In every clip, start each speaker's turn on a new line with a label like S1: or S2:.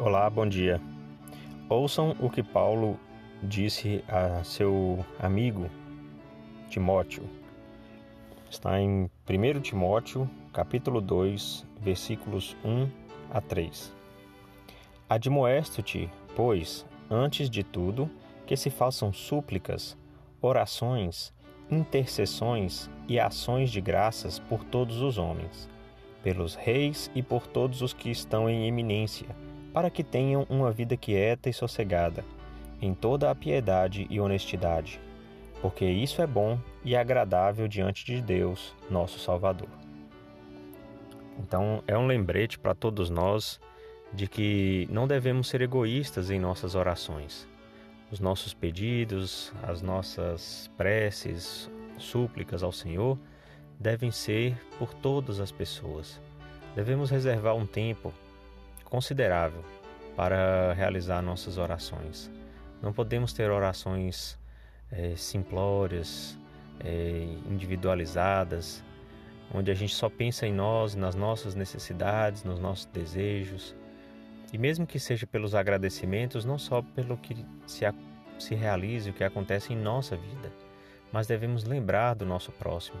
S1: Olá, bom dia. Ouçam o que Paulo disse a seu amigo Timóteo. Está em 1 Timóteo, capítulo 2, versículos 1 a 3. Admoesto-te, pois, antes de tudo, que se façam súplicas, orações, intercessões e ações de graças por todos os homens, pelos reis e por todos os que estão em eminência para que tenham uma vida quieta e sossegada, em toda a piedade e honestidade, porque isso é bom e agradável diante de Deus, nosso Salvador. Então, é um lembrete para todos nós de que não devemos ser egoístas em nossas orações. Os nossos pedidos, as nossas preces, súplicas ao Senhor devem ser por todas as pessoas. Devemos reservar um tempo considerável para realizar nossas orações. Não podemos ter orações é, simplórias, é, individualizadas, onde a gente só pensa em nós, nas nossas necessidades, nos nossos desejos. E mesmo que seja pelos agradecimentos, não só pelo que se, se realize, o que acontece em nossa vida, mas devemos lembrar do nosso próximo,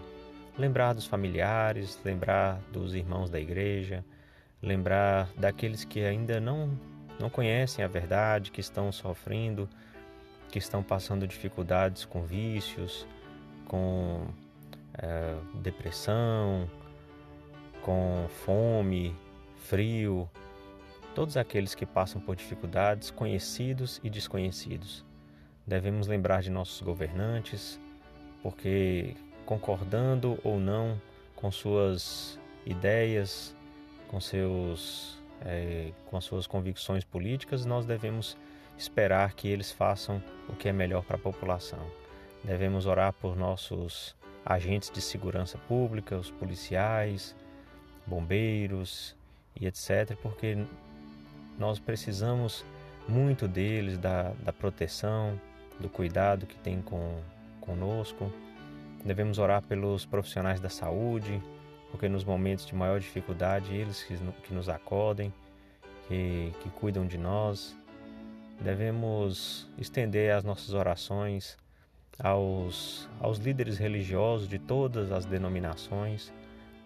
S1: lembrar dos familiares, lembrar dos irmãos da igreja, lembrar daqueles que ainda não, não conhecem a verdade, que estão sofrendo, que estão passando dificuldades com vícios, com é, depressão, com fome, frio, todos aqueles que passam por dificuldades, conhecidos e desconhecidos. Devemos lembrar de nossos governantes, porque concordando ou não com suas ideias, com, seus, é, com as suas convicções políticas, nós devemos esperar que eles façam o que é melhor para a população. Devemos orar por nossos agentes de segurança pública, os policiais, bombeiros e etc., porque nós precisamos muito deles, da, da proteção, do cuidado que tem com, conosco. Devemos orar pelos profissionais da saúde, porque nos momentos de maior dificuldade, eles que nos acodem, que, que cuidam de nós. Devemos estender as nossas orações aos, aos líderes religiosos de todas as denominações,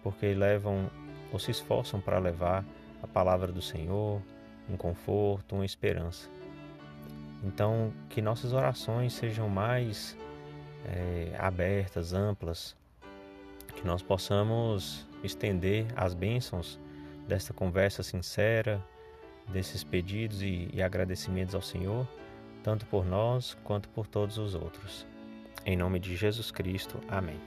S1: porque levam ou se esforçam para levar a palavra do Senhor, um conforto, uma esperança. Então, que nossas orações sejam mais é, abertas, amplas, que nós possamos estender as bênçãos desta conversa sincera, desses pedidos e, e agradecimentos ao Senhor, tanto por nós quanto por todos os outros. Em nome de Jesus Cristo. Amém.